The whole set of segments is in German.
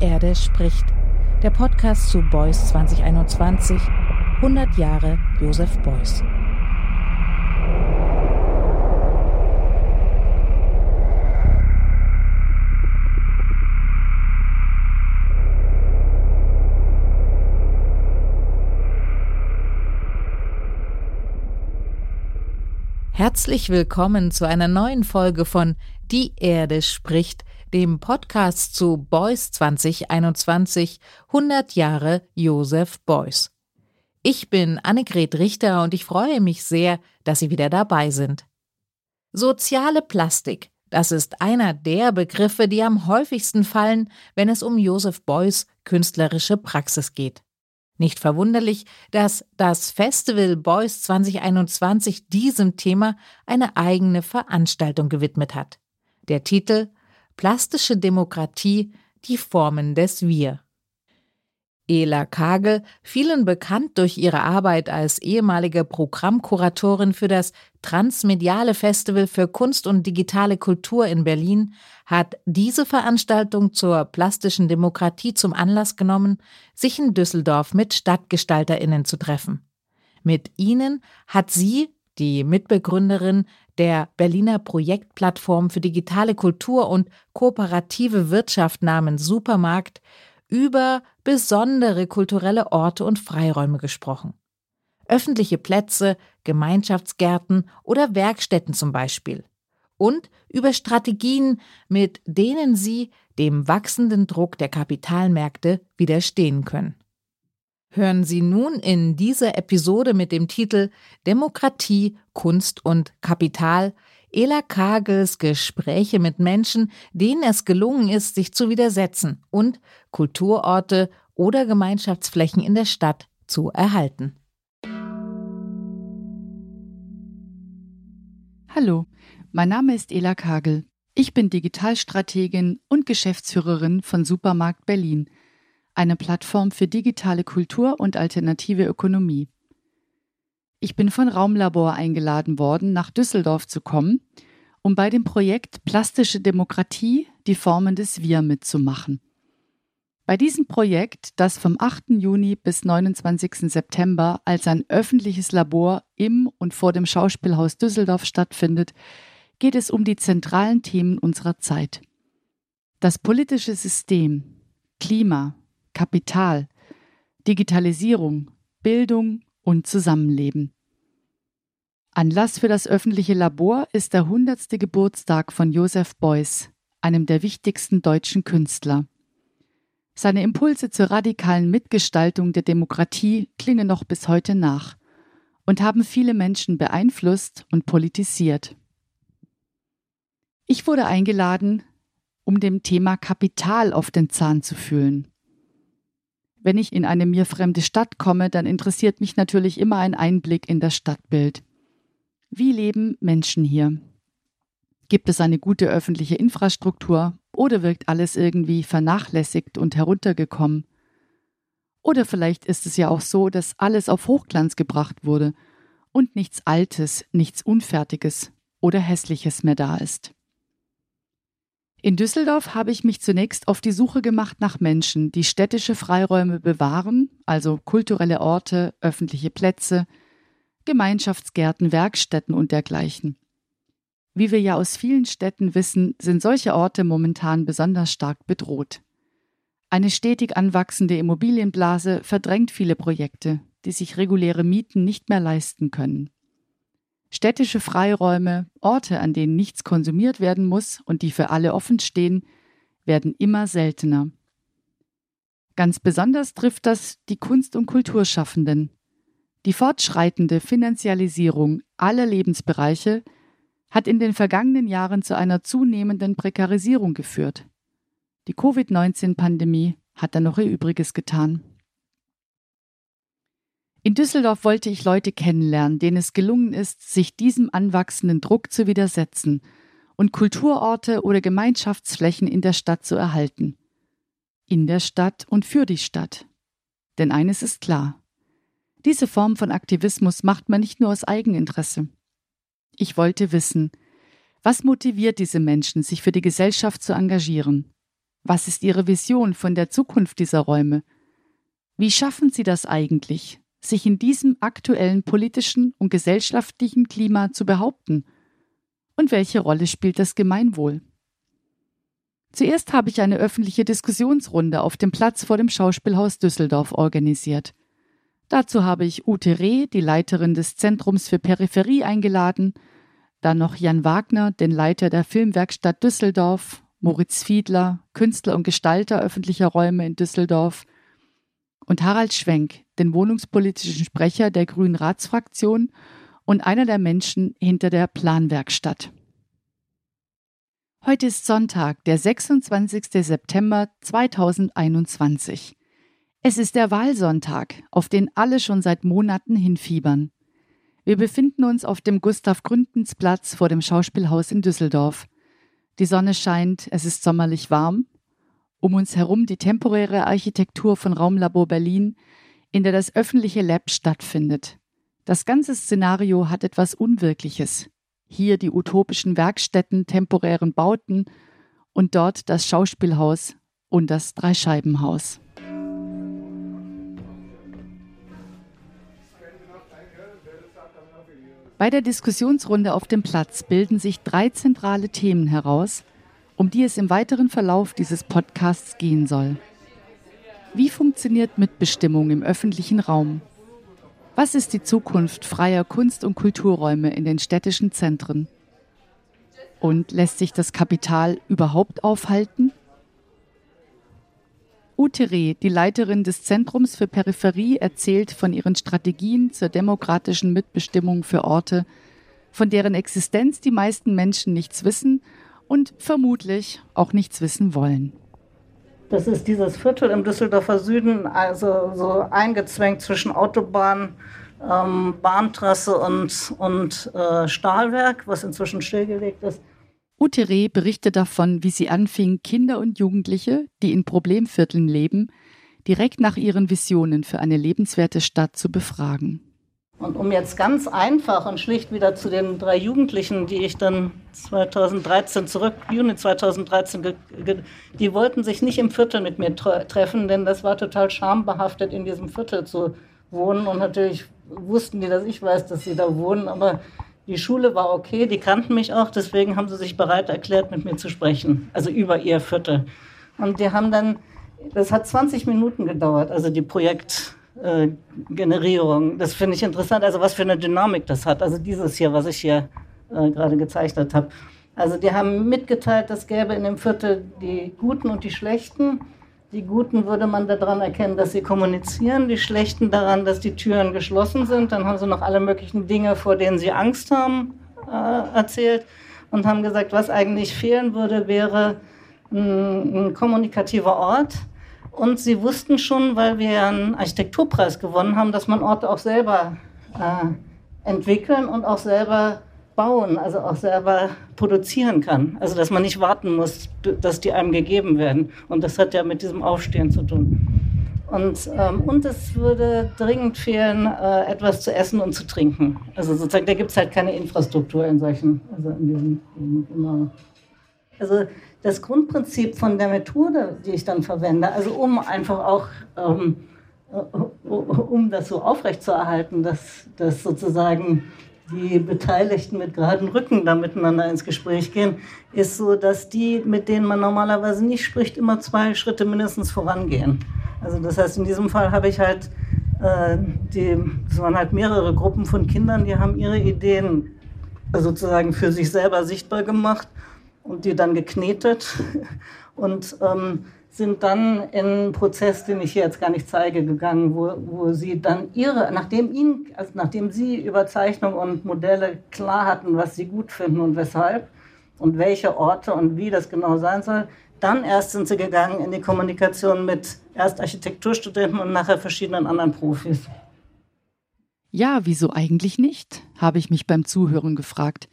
Erde spricht. Der Podcast zu Beuys 2021. 100 Jahre Josef Beuys. Herzlich willkommen zu einer neuen Folge von Die Erde spricht, dem Podcast zu Beuys 2021 100 Jahre Josef Beuys. Ich bin Annegret Richter und ich freue mich sehr, dass Sie wieder dabei sind. Soziale Plastik, das ist einer der Begriffe, die am häufigsten fallen, wenn es um Josef Beuys künstlerische Praxis geht. Nicht verwunderlich, dass das Festival Boys 2021 diesem Thema eine eigene Veranstaltung gewidmet hat. Der Titel Plastische Demokratie, die Formen des Wir. Ela Kagel, vielen bekannt durch ihre Arbeit als ehemalige Programmkuratorin für das Transmediale Festival für Kunst und digitale Kultur in Berlin, hat diese Veranstaltung zur plastischen Demokratie zum Anlass genommen, sich in Düsseldorf mit Stadtgestalterinnen zu treffen. Mit ihnen hat sie, die Mitbegründerin der Berliner Projektplattform für digitale Kultur und kooperative Wirtschaft namens Supermarkt, über besondere kulturelle Orte und Freiräume gesprochen. Öffentliche Plätze, Gemeinschaftsgärten oder Werkstätten zum Beispiel. Und über Strategien, mit denen sie dem wachsenden Druck der Kapitalmärkte widerstehen können. Hören Sie nun in dieser Episode mit dem Titel Demokratie, Kunst und Kapital Ela Kagels Gespräche mit Menschen, denen es gelungen ist, sich zu widersetzen und Kulturorte oder Gemeinschaftsflächen in der Stadt zu erhalten. Hallo, mein Name ist Ela Kagel. Ich bin Digitalstrategin und Geschäftsführerin von Supermarkt Berlin, eine Plattform für digitale Kultur und alternative Ökonomie. Ich bin von Raumlabor eingeladen worden, nach Düsseldorf zu kommen, um bei dem Projekt Plastische Demokratie die Formen des Wir mitzumachen. Bei diesem Projekt, das vom 8. Juni bis 29. September als ein öffentliches Labor im und vor dem Schauspielhaus Düsseldorf stattfindet, geht es um die zentralen Themen unserer Zeit. Das politische System, Klima, Kapital, Digitalisierung, Bildung und Zusammenleben. Anlass für das öffentliche Labor ist der 100. Geburtstag von Josef Beuys, einem der wichtigsten deutschen Künstler. Seine Impulse zur radikalen Mitgestaltung der Demokratie klingen noch bis heute nach und haben viele Menschen beeinflusst und politisiert. Ich wurde eingeladen, um dem Thema Kapital auf den Zahn zu fühlen. Wenn ich in eine mir fremde Stadt komme, dann interessiert mich natürlich immer ein Einblick in das Stadtbild. Wie leben Menschen hier? Gibt es eine gute öffentliche Infrastruktur oder wirkt alles irgendwie vernachlässigt und heruntergekommen? Oder vielleicht ist es ja auch so, dass alles auf Hochglanz gebracht wurde und nichts Altes, nichts Unfertiges oder Hässliches mehr da ist. In Düsseldorf habe ich mich zunächst auf die Suche gemacht nach Menschen, die städtische Freiräume bewahren, also kulturelle Orte, öffentliche Plätze, Gemeinschaftsgärten, Werkstätten und dergleichen. Wie wir ja aus vielen Städten wissen, sind solche Orte momentan besonders stark bedroht. Eine stetig anwachsende Immobilienblase verdrängt viele Projekte, die sich reguläre Mieten nicht mehr leisten können. Städtische Freiräume, Orte, an denen nichts konsumiert werden muss und die für alle offen stehen, werden immer seltener. Ganz besonders trifft das die Kunst- und Kulturschaffenden. Die fortschreitende Finanzialisierung aller Lebensbereiche hat in den vergangenen Jahren zu einer zunehmenden Prekarisierung geführt. Die Covid-19-Pandemie hat da noch ihr Übriges getan. In Düsseldorf wollte ich Leute kennenlernen, denen es gelungen ist, sich diesem anwachsenden Druck zu widersetzen und Kulturorte oder Gemeinschaftsflächen in der Stadt zu erhalten. In der Stadt und für die Stadt. Denn eines ist klar. Diese Form von Aktivismus macht man nicht nur aus Eigeninteresse. Ich wollte wissen, was motiviert diese Menschen, sich für die Gesellschaft zu engagieren? Was ist Ihre Vision von der Zukunft dieser Räume? Wie schaffen Sie das eigentlich, sich in diesem aktuellen politischen und gesellschaftlichen Klima zu behaupten? Und welche Rolle spielt das Gemeinwohl? Zuerst habe ich eine öffentliche Diskussionsrunde auf dem Platz vor dem Schauspielhaus Düsseldorf organisiert. Dazu habe ich Ute Reh, die Leiterin des Zentrums für Peripherie, eingeladen, dann noch Jan Wagner, den Leiter der Filmwerkstatt Düsseldorf, Moritz Fiedler, Künstler und Gestalter öffentlicher Räume in Düsseldorf und Harald Schwenk, den wohnungspolitischen Sprecher der Grünen Ratsfraktion und einer der Menschen hinter der Planwerkstatt. Heute ist Sonntag, der 26. September 2021. Es ist der Wahlsonntag, auf den alle schon seit Monaten hinfiebern. Wir befinden uns auf dem Gustav-Gründgens-Platz vor dem Schauspielhaus in Düsseldorf. Die Sonne scheint, es ist sommerlich warm. Um uns herum die temporäre Architektur von Raumlabor Berlin, in der das öffentliche Lab stattfindet. Das ganze Szenario hat etwas Unwirkliches hier die utopischen Werkstätten, temporären Bauten und dort das Schauspielhaus und das Dreischeibenhaus. Bei der Diskussionsrunde auf dem Platz bilden sich drei zentrale Themen heraus, um die es im weiteren Verlauf dieses Podcasts gehen soll. Wie funktioniert Mitbestimmung im öffentlichen Raum? Was ist die Zukunft freier Kunst- und Kulturräume in den städtischen Zentren? Und lässt sich das Kapital überhaupt aufhalten? Ute Reh, die Leiterin des Zentrums für Peripherie, erzählt von ihren Strategien zur demokratischen Mitbestimmung für Orte, von deren Existenz die meisten Menschen nichts wissen und vermutlich auch nichts wissen wollen. Das ist dieses Viertel im Düsseldorfer Süden, also so eingezwängt zwischen Autobahn, ähm, Bahntrasse und, und äh, Stahlwerk, was inzwischen stillgelegt ist. Ute Reh berichtet davon, wie sie anfing, Kinder und Jugendliche, die in Problemvierteln leben, direkt nach ihren Visionen für eine lebenswerte Stadt zu befragen. Und um jetzt ganz einfach und schlicht wieder zu den drei Jugendlichen, die ich dann 2013 zurück, Juni 2013, die wollten sich nicht im Viertel mit mir treffen, denn das war total schambehaftet, in diesem Viertel zu wohnen. Und natürlich wussten die, dass ich weiß, dass sie da wohnen, aber die Schule war okay, die kannten mich auch, deswegen haben sie sich bereit erklärt, mit mir zu sprechen, also über ihr Viertel. Und die haben dann, das hat 20 Minuten gedauert, also die Projekt äh, Generierung. Das finde ich interessant, also was für eine Dynamik das hat. Also dieses hier, was ich hier äh, gerade gezeichnet habe. Also die haben mitgeteilt, es gäbe in dem Viertel die Guten und die Schlechten. Die Guten würde man daran erkennen, dass sie kommunizieren, die Schlechten daran, dass die Türen geschlossen sind. Dann haben sie noch alle möglichen Dinge, vor denen sie Angst haben, äh, erzählt und haben gesagt, was eigentlich fehlen würde, wäre ein, ein kommunikativer Ort und sie wussten schon, weil wir einen Architekturpreis gewonnen haben, dass man Orte auch selber äh, entwickeln und auch selber bauen, also auch selber produzieren kann. Also dass man nicht warten muss, dass die einem gegeben werden. Und das hat ja mit diesem Aufstehen zu tun. Und, ähm, und es würde dringend fehlen, äh, etwas zu essen und zu trinken. Also sozusagen, da gibt es halt keine Infrastruktur in solchen, also in diesem, in, genau. Also das Grundprinzip von der Methode, die ich dann verwende, also um einfach auch, ähm, äh, um das so aufrechtzuerhalten, dass, dass sozusagen die Beteiligten mit geraden Rücken da miteinander ins Gespräch gehen, ist so, dass die, mit denen man normalerweise nicht spricht, immer zwei Schritte mindestens vorangehen. Also das heißt, in diesem Fall habe ich halt, äh, die, das waren halt mehrere Gruppen von Kindern, die haben ihre Ideen sozusagen für sich selber sichtbar gemacht und die dann geknetet und ähm, sind dann in einen Prozess, den ich hier jetzt gar nicht zeige, gegangen, wo, wo sie dann ihre, nachdem ihnen, also nachdem sie über Zeichnung und Modelle klar hatten, was sie gut finden und weshalb und welche Orte und wie das genau sein soll, dann erst sind sie gegangen in die Kommunikation mit erst Architekturstudenten und nachher verschiedenen anderen Profis. Ja, wieso eigentlich nicht? habe ich mich beim Zuhören gefragt.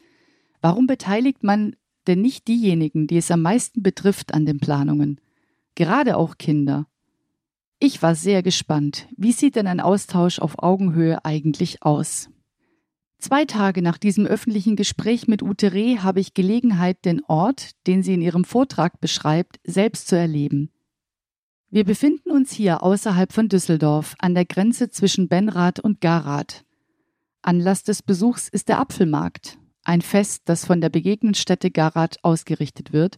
Warum beteiligt man denn nicht diejenigen, die es am meisten betrifft an den Planungen, gerade auch Kinder. Ich war sehr gespannt, wie sieht denn ein Austausch auf Augenhöhe eigentlich aus? Zwei Tage nach diesem öffentlichen Gespräch mit Ute Reh habe ich Gelegenheit, den Ort, den sie in ihrem Vortrag beschreibt, selbst zu erleben. Wir befinden uns hier außerhalb von Düsseldorf an der Grenze zwischen Benrath und Garath. Anlass des Besuchs ist der Apfelmarkt, ein Fest, das von der Begegnungsstätte Garath ausgerichtet wird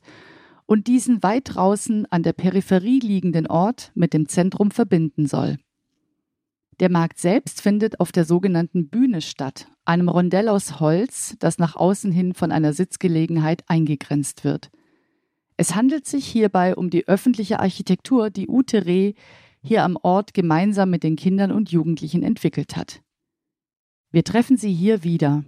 und diesen weit draußen an der Peripherie liegenden Ort mit dem Zentrum verbinden soll. Der Markt selbst findet auf der sogenannten Bühne statt, einem Rondell aus Holz, das nach außen hin von einer Sitzgelegenheit eingegrenzt wird. Es handelt sich hierbei um die öffentliche Architektur, die Ute Reh hier am Ort gemeinsam mit den Kindern und Jugendlichen entwickelt hat. Wir treffen sie hier wieder.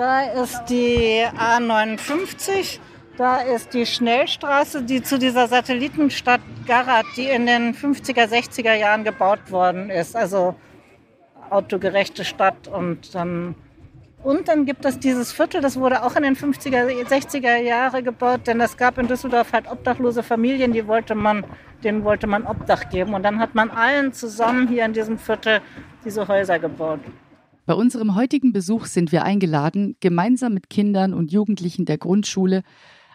Da ist die A59 da ist die Schnellstraße, die zu dieser Satellitenstadt Garat, die in den 50er, 60er Jahren gebaut worden ist. Also autogerechte Stadt und dann und dann gibt es dieses Viertel, das wurde auch in den 50er, 60er Jahren gebaut, denn es gab in Düsseldorf halt obdachlose Familien, die wollte man, denen wollte man Obdach geben. Und dann hat man allen zusammen hier in diesem Viertel diese Häuser gebaut. Bei unserem heutigen Besuch sind wir eingeladen, gemeinsam mit Kindern und Jugendlichen der Grundschule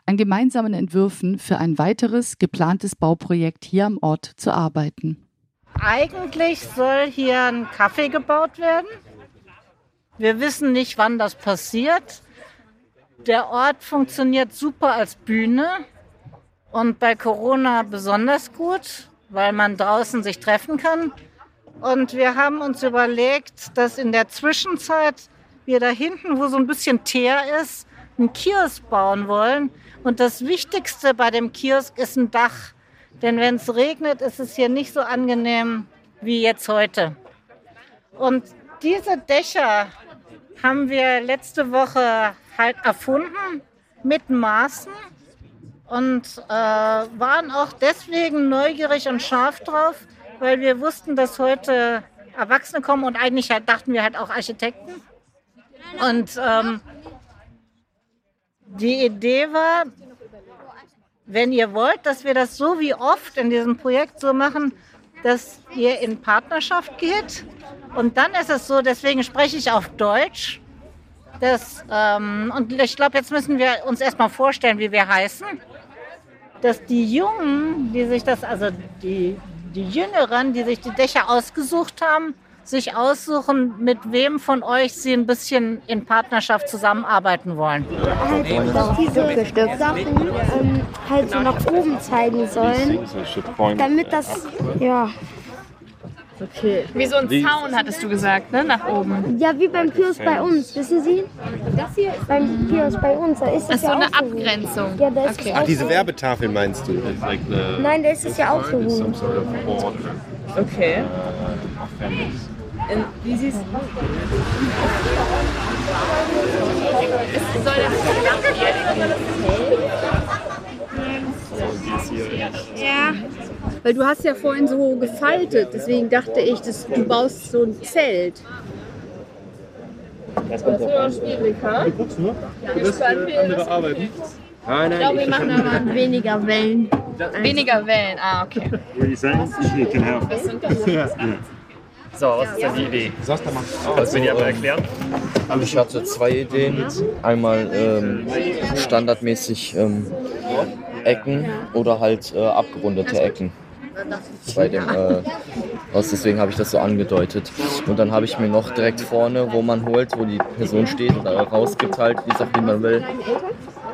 an gemeinsamen Entwürfen für ein weiteres geplantes Bauprojekt hier am Ort zu arbeiten. Eigentlich soll hier ein Kaffee gebaut werden. Wir wissen nicht, wann das passiert. Der Ort funktioniert super als Bühne und bei Corona besonders gut, weil man draußen sich treffen kann. Und wir haben uns überlegt, dass in der Zwischenzeit wir da hinten, wo so ein bisschen Teer ist, einen Kiosk bauen wollen, und das Wichtigste bei dem Kiosk ist ein Dach. Denn wenn es regnet, ist es hier nicht so angenehm wie jetzt heute. Und diese Dächer haben wir letzte Woche halt erfunden mit Maßen und äh, waren auch deswegen neugierig und scharf drauf, weil wir wussten, dass heute Erwachsene kommen und eigentlich halt dachten wir halt auch Architekten. Und ähm, die Idee war, wenn ihr wollt, dass wir das so wie oft in diesem Projekt so machen, dass ihr in Partnerschaft geht. Und dann ist es so, deswegen spreche ich auf Deutsch. Dass, ähm, und ich glaube, jetzt müssen wir uns erstmal vorstellen, wie wir heißen. Dass die Jungen, die sich das, also die, die Jüngeren, die sich die Dächer ausgesucht haben, sich aussuchen, mit wem von euch sie ein bisschen in Partnerschaft zusammenarbeiten wollen. Halt, dass diese Sachen ähm, halt so nach oben zeigen sollen, damit das, ja. Okay. Wie so ein Zaun, hattest du gesagt, ne? Nach oben. Ja, wie beim Kiosk bei uns, wissen Sie? Das hier ist beim Kiosk bei uns, da ist das es ja so eine Abgrenzung. Ja, da ist Okay. Ach, diese. Werbetafel meinst du? Nein, da ist es ja auch so gut. Okay. Wie siehst Soll Ja, weil du hast ja vorhin so gefaltet, deswegen dachte ich, dass du baust so ein Zelt. das schwierig, ha? Ich glaube, wir machen aber weniger Wellen. Weniger Wellen, ah, okay. So, was ist denn die Idee? Kannst du mir die einmal erklären? Ich hatte zwei Ideen. Einmal ähm, standardmäßig ähm, Ecken oder halt äh, abgerundete Ecken. Bei dem äh, Haus, deswegen habe ich das so angedeutet. Und dann habe ich mir noch direkt vorne, wo man holt, wo die Person steht oder rausgibt halt, auch wie man will,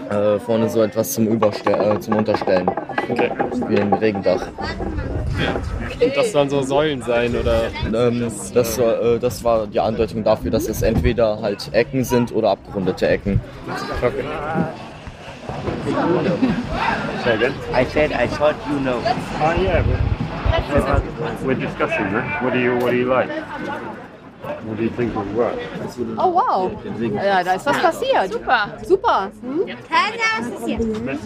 äh, vorne so etwas zum, Überste äh, zum Unterstellen. Okay. Wie ein Regendach. Und das sollen so Säulen sein, oder? Ähm, das, soll, äh, das war die Andeutung dafür, dass es entweder halt Ecken sind oder abgerundete Ecken. Okay. I said I thought you know. Oh yeah, but we're discussing that. What do you What do you like? What do you think will work? Oh wow, ja, da ist was passiert. Super. Super. Hm?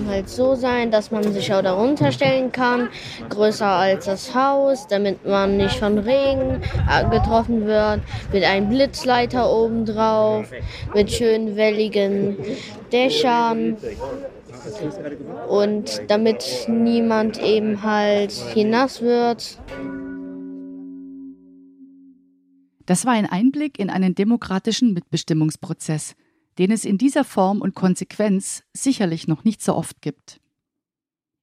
halt so sein, dass man sich auch darunter stellen kann, größer als das Haus, damit man nicht von Regen äh, getroffen wird, mit einem Blitzleiter oben drauf, mit schön welligen Dächern und damit niemand eben halt hier nass wird. Das war ein Einblick in einen demokratischen Mitbestimmungsprozess, den es in dieser Form und Konsequenz sicherlich noch nicht so oft gibt.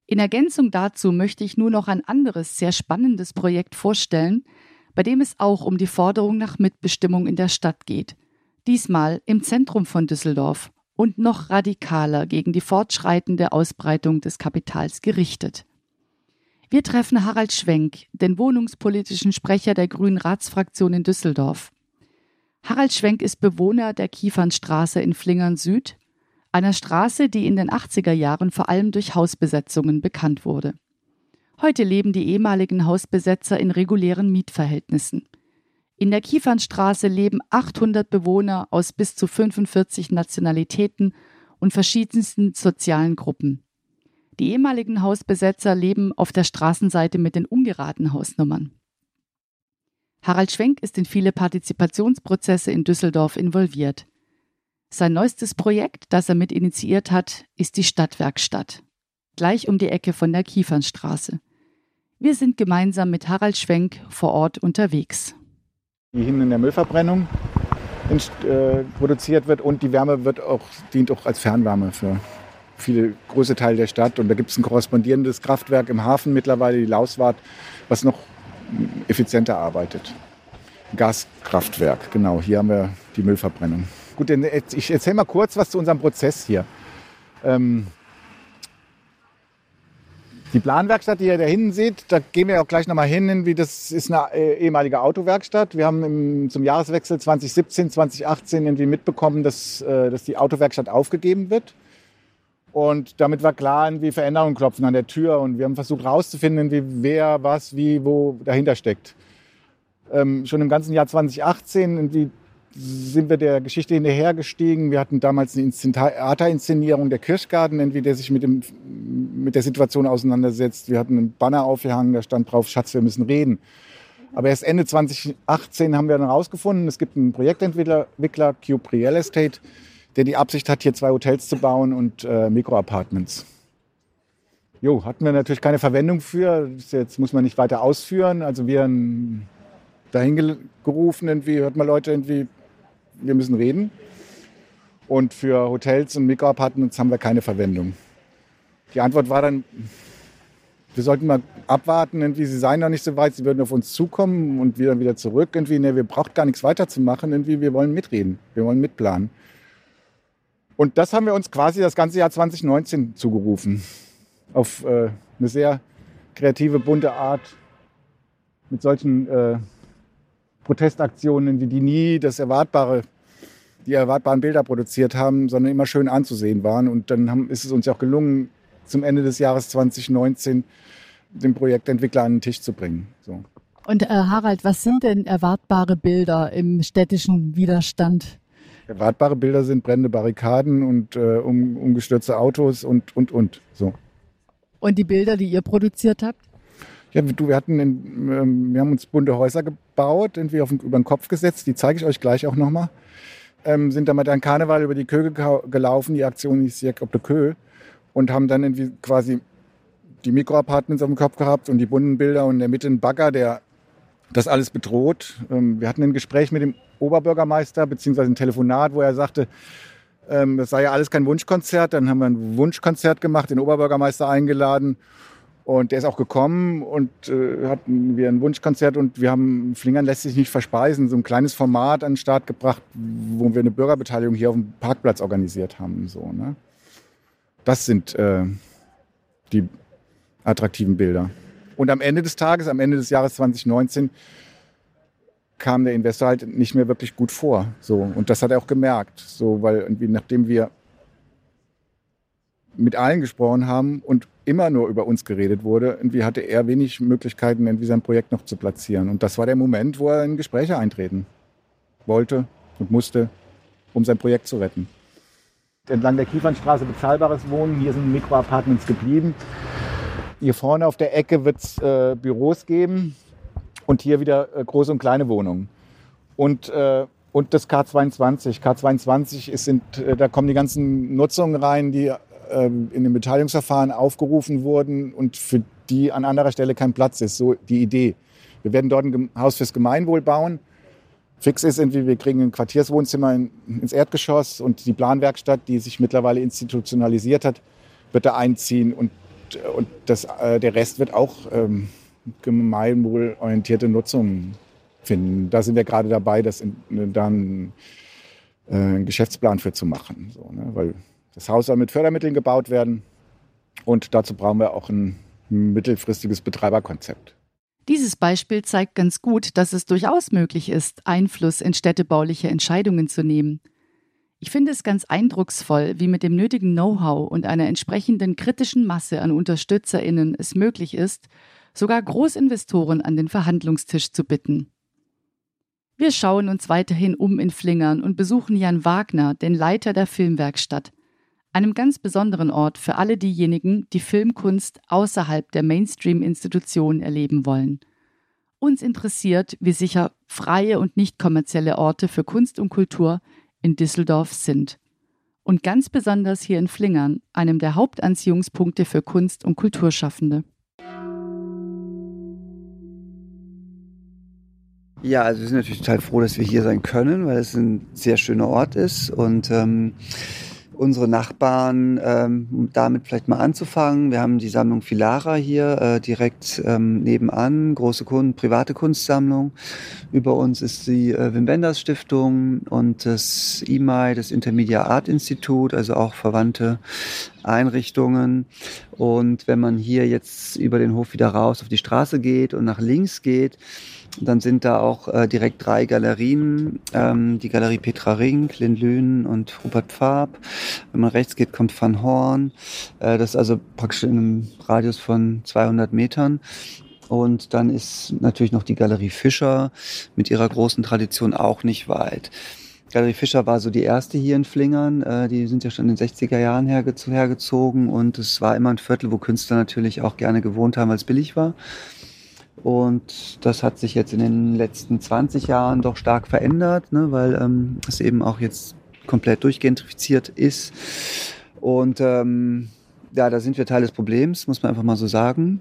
In Ergänzung dazu möchte ich nur noch ein anderes, sehr spannendes Projekt vorstellen, bei dem es auch um die Forderung nach Mitbestimmung in der Stadt geht. Diesmal im Zentrum von Düsseldorf und noch radikaler gegen die fortschreitende Ausbreitung des Kapitals gerichtet. Wir treffen Harald Schwenk, den wohnungspolitischen Sprecher der Grünen Ratsfraktion in Düsseldorf. Harald Schwenk ist Bewohner der Kiefernstraße in Flingern Süd, einer Straße, die in den 80er Jahren vor allem durch Hausbesetzungen bekannt wurde. Heute leben die ehemaligen Hausbesetzer in regulären Mietverhältnissen. In der Kiefernstraße leben 800 Bewohner aus bis zu 45 Nationalitäten und verschiedensten sozialen Gruppen. Die ehemaligen Hausbesetzer leben auf der Straßenseite mit den ungeraden Hausnummern. Harald Schwenk ist in viele Partizipationsprozesse in Düsseldorf involviert. Sein neuestes Projekt, das er mit initiiert hat, ist die Stadtwerkstatt. Gleich um die Ecke von der Kiefernstraße. Wir sind gemeinsam mit Harald Schwenk vor Ort unterwegs. Die hinten in der Müllverbrennung äh, produziert wird und die Wärme wird auch, dient auch als Fernwärme für viele große Teile der Stadt. Und da gibt es ein korrespondierendes Kraftwerk im Hafen mittlerweile, die Lauswart, was noch effizienter arbeitet. Gaskraftwerk, genau. Hier haben wir die Müllverbrennung. Gut, ich erzähle mal kurz was zu unserem Prozess hier. Ähm, die Planwerkstatt, die ihr da hinten seht, da gehen wir auch gleich nochmal hin, wie das ist eine äh, ehemalige Autowerkstatt. Wir haben im, zum Jahreswechsel 2017, 2018 irgendwie mitbekommen, dass, äh, dass die Autowerkstatt aufgegeben wird. Und damit war klar, wie Veränderungen klopfen an der Tür. Und wir haben versucht herauszufinden, wie wer, was, wie, wo dahinter steckt. Ähm, schon im ganzen Jahr 2018 wie sind wir der Geschichte hinterhergestiegen. Wir hatten damals eine Theaterinszenierung der Kirchgarten, der sich mit, dem, mit der Situation auseinandersetzt. Wir hatten einen Banner aufgehangen, da stand drauf, Schatz, wir müssen reden. Aber erst Ende 2018 haben wir dann herausgefunden, es gibt einen Projektentwickler, Cube Real Estate, der die Absicht hat, hier zwei Hotels zu bauen und äh, Mikroapartments. Jo, hatten wir natürlich keine Verwendung für. Jetzt muss man nicht weiter ausführen. Also wir dahin gerufen, irgendwie hört mal Leute irgendwie, wir müssen reden. Und für Hotels und Mikroapartments haben wir keine Verwendung. Die Antwort war dann, wir sollten mal abwarten, irgendwie, sie seien noch nicht so weit, sie würden auf uns zukommen und wir dann wieder zurück. Irgendwie, nee, wir brauchen gar nichts weiterzumachen, irgendwie, wir wollen mitreden, wir wollen mitplanen. Und das haben wir uns quasi das ganze Jahr 2019 zugerufen. Auf äh, eine sehr kreative, bunte Art. Mit solchen äh, Protestaktionen, wie die nie das Erwartbare, die erwartbaren Bilder produziert haben, sondern immer schön anzusehen waren. Und dann haben, ist es uns ja auch gelungen, zum Ende des Jahres 2019 den Projektentwickler an den Tisch zu bringen. So. Und äh, Harald, was sind denn erwartbare Bilder im städtischen Widerstand? Erwartbare Bilder sind brennende Barrikaden und äh, um, umgestürzte Autos und, und, und. So. Und die Bilder, die ihr produziert habt? Ja, du, wir hatten, in, ähm, wir haben uns bunte Häuser gebaut, irgendwie auf, über den Kopf gesetzt. Die zeige ich euch gleich auch nochmal. Ähm, sind mit einem Karneval über die Köhe gelaufen. Die Aktion hieß Jack op de Köhe. Und haben dann irgendwie quasi die Mikroapartments auf dem Kopf gehabt und die bunten Bilder und in der Mitte ein Bagger, der das alles bedroht. Ähm, wir hatten ein Gespräch mit dem Oberbürgermeister, beziehungsweise ein Telefonat, wo er sagte, ähm, das sei ja alles kein Wunschkonzert. Dann haben wir ein Wunschkonzert gemacht, den Oberbürgermeister eingeladen. Und der ist auch gekommen und äh, hatten wir ein Wunschkonzert und wir haben Flingern lässt sich nicht verspeisen, so ein kleines Format an den Start gebracht, wo wir eine Bürgerbeteiligung hier auf dem Parkplatz organisiert haben. So, ne? Das sind äh, die attraktiven Bilder. Und am Ende des Tages, am Ende des Jahres 2019, kam der Investor halt nicht mehr wirklich gut vor. So. Und das hat er auch gemerkt. So, weil nachdem wir mit allen gesprochen haben und immer nur über uns geredet wurde, irgendwie hatte er wenig Möglichkeiten, irgendwie sein Projekt noch zu platzieren. Und das war der Moment, wo er in Gespräche eintreten wollte und musste, um sein Projekt zu retten. Entlang der Kiefernstraße bezahlbares Wohnen, hier sind Mikroapartments geblieben. Hier vorne auf der Ecke wird es äh, Büros geben und hier wieder äh, große und kleine Wohnungen. Und, äh, und das K22. K22 ist, sind, äh, da kommen die ganzen Nutzungen rein, die ähm, in dem Beteiligungsverfahren aufgerufen wurden und für die an anderer Stelle kein Platz ist. So die Idee. Wir werden dort ein Haus fürs Gemeinwohl bauen fix ist, irgendwie, wir kriegen ein Quartierswohnzimmer in, ins Erdgeschoss und die Planwerkstatt, die sich mittlerweile institutionalisiert hat, wird da einziehen und, und das, äh, der Rest wird auch ähm, gemeinwohlorientierte Nutzung finden. Da sind wir gerade dabei, das in, dann äh, einen Geschäftsplan für zu machen. So, ne? Weil das Haus soll mit Fördermitteln gebaut werden und dazu brauchen wir auch ein mittelfristiges Betreiberkonzept. Dieses Beispiel zeigt ganz gut, dass es durchaus möglich ist, Einfluss in städtebauliche Entscheidungen zu nehmen. Ich finde es ganz eindrucksvoll, wie mit dem nötigen Know-how und einer entsprechenden kritischen Masse an Unterstützerinnen es möglich ist, sogar Großinvestoren an den Verhandlungstisch zu bitten. Wir schauen uns weiterhin um in Flingern und besuchen Jan Wagner, den Leiter der Filmwerkstatt, einem ganz besonderen Ort für alle diejenigen, die Filmkunst außerhalb der Mainstream-Institutionen erleben wollen. Uns interessiert, wie sicher freie und nicht kommerzielle Orte für Kunst und Kultur in Düsseldorf sind. Und ganz besonders hier in Flingern, einem der Hauptanziehungspunkte für Kunst- und Kulturschaffende. Ja, also wir sind natürlich total froh, dass wir hier sein können, weil es ein sehr schöner Ort ist und ähm, unsere Nachbarn ähm, damit vielleicht mal anzufangen. Wir haben die Sammlung Filara hier äh, direkt ähm, nebenan, große Kunden, private Kunstsammlung. Über uns ist die äh, Wim Wenders Stiftung und das IMAI, das Intermedia Art Institut, also auch verwandte Einrichtungen. Und wenn man hier jetzt über den Hof wieder raus auf die Straße geht und nach links geht, dann sind da auch äh, direkt drei Galerien, ähm, die Galerie Petra Ring, Clint Lühn und Rupert Farb. Wenn man rechts geht, kommt Van Horn. Äh, das ist also praktisch in einem Radius von 200 Metern. Und dann ist natürlich noch die Galerie Fischer mit ihrer großen Tradition auch nicht weit. Galerie Fischer war so die erste hier in Flingern. Äh, die sind ja schon in den 60er Jahren hergezogen und es war immer ein Viertel, wo Künstler natürlich auch gerne gewohnt haben, weil es billig war. Und das hat sich jetzt in den letzten 20 Jahren doch stark verändert, ne, weil ähm, es eben auch jetzt komplett durchgentrifiziert ist. Und ähm, ja, da sind wir Teil des Problems, muss man einfach mal so sagen.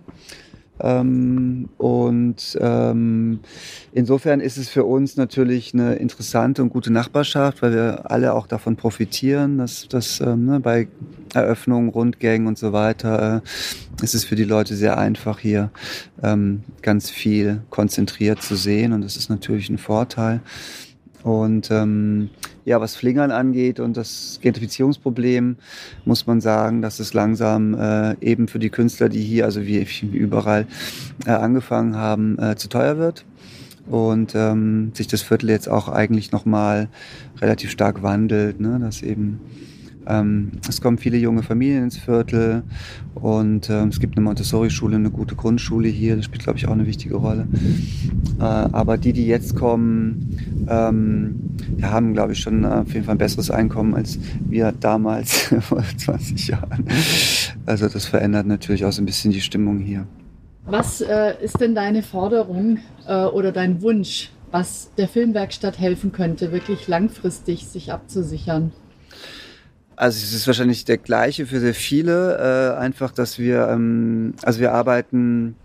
Ähm, und ähm, insofern ist es für uns natürlich eine interessante und gute Nachbarschaft, weil wir alle auch davon profitieren, dass, dass ähm, ne, bei Eröffnungen, Rundgängen und so weiter äh, ist es für die Leute sehr einfach hier ähm, ganz viel konzentriert zu sehen und das ist natürlich ein Vorteil. Und ähm, ja, was Flingern angeht und das Gentrifizierungsproblem, muss man sagen, dass es langsam äh, eben für die Künstler, die hier, also wie überall äh, angefangen haben, äh, zu teuer wird. Und ähm, sich das Viertel jetzt auch eigentlich nochmal relativ stark wandelt, ne? dass eben ähm, es kommen viele junge Familien ins Viertel und ähm, es gibt eine Montessori-Schule, eine gute Grundschule hier, das spielt, glaube ich, auch eine wichtige Rolle. Äh, aber die, die jetzt kommen, ähm, ja, haben, glaube ich, schon auf jeden Fall ein besseres Einkommen als wir damals vor 20 Jahren. Also das verändert natürlich auch so ein bisschen die Stimmung hier. Was äh, ist denn deine Forderung äh, oder dein Wunsch, was der Filmwerkstatt helfen könnte, wirklich langfristig sich abzusichern? Also es ist wahrscheinlich der gleiche für sehr viele. Äh, einfach, dass wir, ähm, also wir arbeiten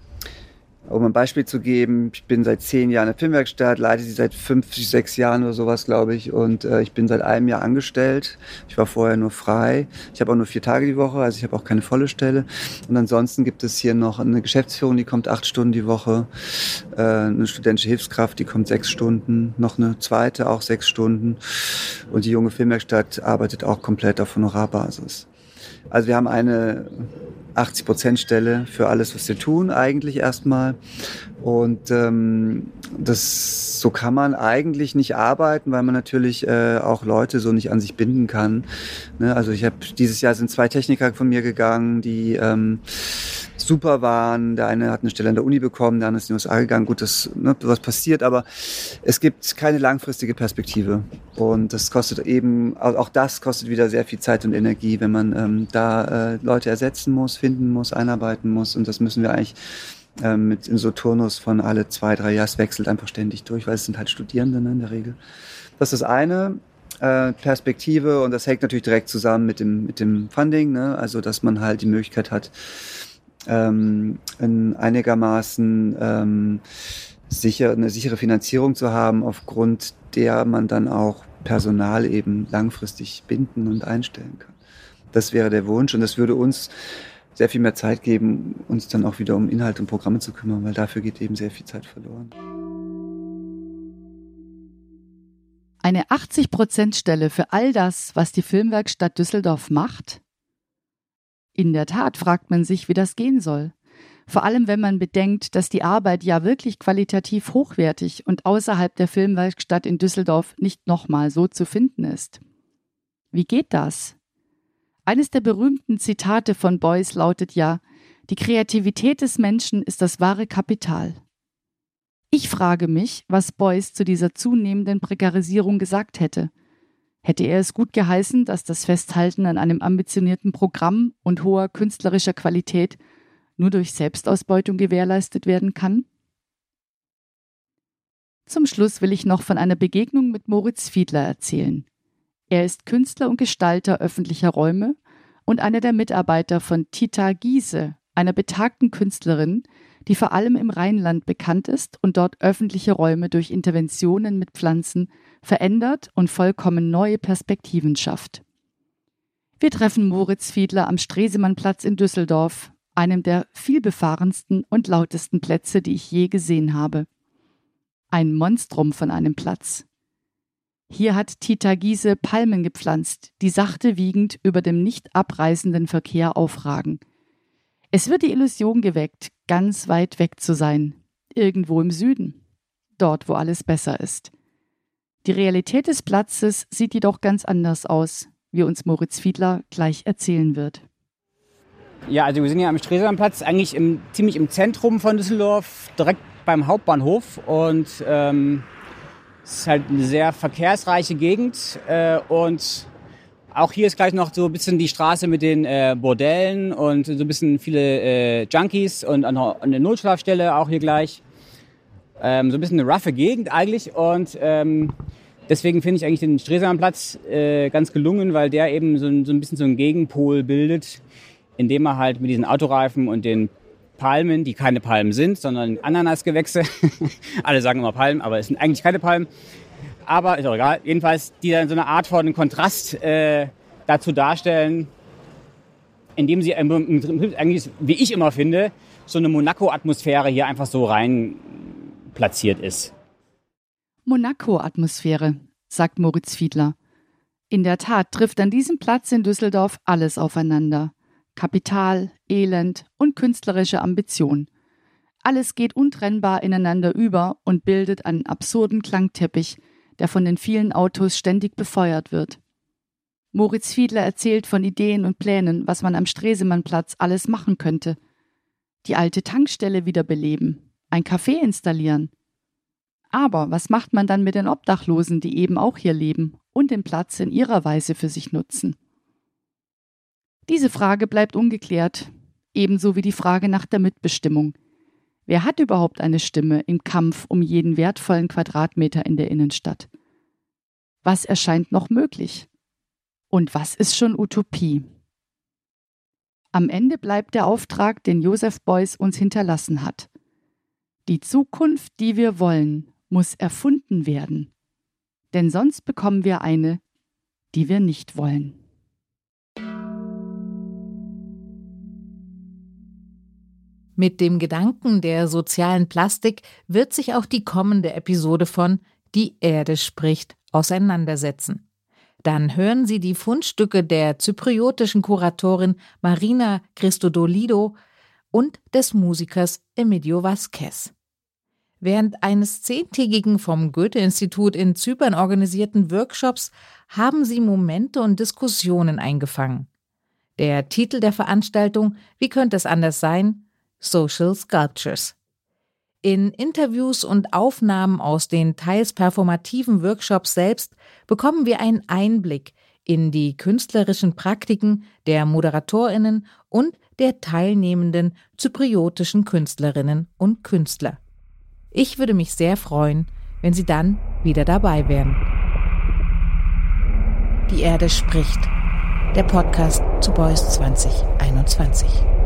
um ein Beispiel zu geben, ich bin seit zehn Jahren in der Filmwerkstatt, leite sie seit fünf, sechs Jahren oder sowas, glaube ich. Und äh, ich bin seit einem Jahr angestellt. Ich war vorher nur frei. Ich habe auch nur vier Tage die Woche, also ich habe auch keine volle Stelle. Und ansonsten gibt es hier noch eine Geschäftsführung, die kommt acht Stunden die Woche. Äh, eine studentische Hilfskraft, die kommt sechs Stunden. Noch eine zweite, auch sechs Stunden. Und die junge Filmwerkstatt arbeitet auch komplett auf Honorarbasis. Also wir haben eine 80 Prozent Stelle für alles, was wir tun, eigentlich erstmal. Und ähm, das so kann man eigentlich nicht arbeiten, weil man natürlich äh, auch Leute so nicht an sich binden kann. Ne? Also ich habe dieses Jahr sind zwei Techniker von mir gegangen, die ähm, super waren. Der eine hat eine Stelle an der Uni bekommen, der andere ist in die USA gegangen. Gut, das ne, was passiert, aber es gibt keine langfristige Perspektive. Und das kostet eben, auch das kostet wieder sehr viel Zeit und Energie, wenn man ähm, da äh, Leute ersetzen muss, finden muss, einarbeiten muss. Und das müssen wir eigentlich ähm, mit in so Turnus von alle zwei, drei Jahre. Es wechselt einfach ständig durch, weil es sind halt Studierende ne, in der Regel. Das ist das eine. Äh, Perspektive und das hängt natürlich direkt zusammen mit dem, mit dem Funding, ne? also dass man halt die Möglichkeit hat, ähm, in einigermaßen ähm, sicher, eine sichere Finanzierung zu haben, aufgrund der man dann auch Personal eben langfristig binden und einstellen kann. Das wäre der Wunsch und das würde uns sehr viel mehr Zeit geben, uns dann auch wieder um Inhalte und Programme zu kümmern, weil dafür geht eben sehr viel Zeit verloren. Eine 80-Prozent-Stelle für all das, was die Filmwerkstatt Düsseldorf macht? In der Tat fragt man sich, wie das gehen soll. Vor allem, wenn man bedenkt, dass die Arbeit ja wirklich qualitativ hochwertig und außerhalb der Filmwerkstatt in Düsseldorf nicht nochmal so zu finden ist. Wie geht das? Eines der berühmten Zitate von Beuys lautet ja, die Kreativität des Menschen ist das wahre Kapital. Ich frage mich, was Beuys zu dieser zunehmenden Prekarisierung gesagt hätte. Hätte er es gut geheißen, dass das Festhalten an einem ambitionierten Programm und hoher künstlerischer Qualität nur durch Selbstausbeutung gewährleistet werden kann? Zum Schluss will ich noch von einer Begegnung mit Moritz Fiedler erzählen. Er ist Künstler und Gestalter öffentlicher Räume und einer der Mitarbeiter von Tita Giese, einer betagten Künstlerin, die vor allem im Rheinland bekannt ist und dort öffentliche Räume durch Interventionen mit Pflanzen verändert und vollkommen neue Perspektiven schafft. Wir treffen Moritz Fiedler am Stresemannplatz in Düsseldorf, einem der vielbefahrensten und lautesten Plätze, die ich je gesehen habe. Ein Monstrum von einem Platz. Hier hat Tita Giese Palmen gepflanzt, die sachte wiegend über dem nicht abreißenden Verkehr aufragen. Es wird die Illusion geweckt, ganz weit weg zu sein, irgendwo im Süden, dort, wo alles besser ist. Die Realität des Platzes sieht jedoch ganz anders aus, wie uns Moritz Fiedler gleich erzählen wird. Ja, also wir sind ja am Stresemannplatz, eigentlich im, ziemlich im Zentrum von Düsseldorf, direkt beim Hauptbahnhof. Und ähm, es ist halt eine sehr verkehrsreiche Gegend. Äh, und auch hier ist gleich noch so ein bisschen die Straße mit den äh, Bordellen und so ein bisschen viele äh, Junkies und eine Notschlafstelle auch hier gleich. Ähm, so ein bisschen eine roughe Gegend eigentlich. Und ähm, deswegen finde ich eigentlich den Stresemannplatz äh, ganz gelungen, weil der eben so ein, so ein bisschen so einen Gegenpol bildet indem er halt mit diesen Autoreifen und den Palmen, die keine Palmen sind, sondern Ananasgewächse, alle sagen immer Palmen, aber es sind eigentlich keine Palmen, aber ist auch egal, jedenfalls, die dann so eine Art von Kontrast äh, dazu darstellen, indem sie eigentlich, wie ich immer finde, so eine Monaco-Atmosphäre hier einfach so rein platziert ist. Monaco-Atmosphäre, sagt Moritz Fiedler. In der Tat trifft an diesem Platz in Düsseldorf alles aufeinander. Kapital, Elend und künstlerische Ambition. Alles geht untrennbar ineinander über und bildet einen absurden Klangteppich, der von den vielen Autos ständig befeuert wird. Moritz Fiedler erzählt von Ideen und Plänen, was man am Stresemannplatz alles machen könnte. Die alte Tankstelle wiederbeleben, ein Café installieren. Aber was macht man dann mit den Obdachlosen, die eben auch hier leben und den Platz in ihrer Weise für sich nutzen? Diese Frage bleibt ungeklärt, ebenso wie die Frage nach der Mitbestimmung. Wer hat überhaupt eine Stimme im Kampf um jeden wertvollen Quadratmeter in der Innenstadt? Was erscheint noch möglich? Und was ist schon Utopie? Am Ende bleibt der Auftrag, den Joseph Beuys uns hinterlassen hat. Die Zukunft, die wir wollen, muss erfunden werden. Denn sonst bekommen wir eine, die wir nicht wollen. Mit dem Gedanken der sozialen Plastik wird sich auch die kommende Episode von Die Erde spricht auseinandersetzen. Dann hören Sie die Fundstücke der zypriotischen Kuratorin Marina Christodolido und des Musikers Emilio Vasquez. Während eines zehntägigen vom Goethe-Institut in Zypern organisierten Workshops haben sie Momente und Diskussionen eingefangen. Der Titel der Veranstaltung Wie könnte es anders sein? Social Sculptures. In Interviews und Aufnahmen aus den teils performativen Workshops selbst bekommen wir einen Einblick in die künstlerischen Praktiken der Moderatorinnen und der teilnehmenden zypriotischen Künstlerinnen und Künstler. Ich würde mich sehr freuen, wenn Sie dann wieder dabei wären. Die Erde spricht. Der Podcast zu Boys 2021.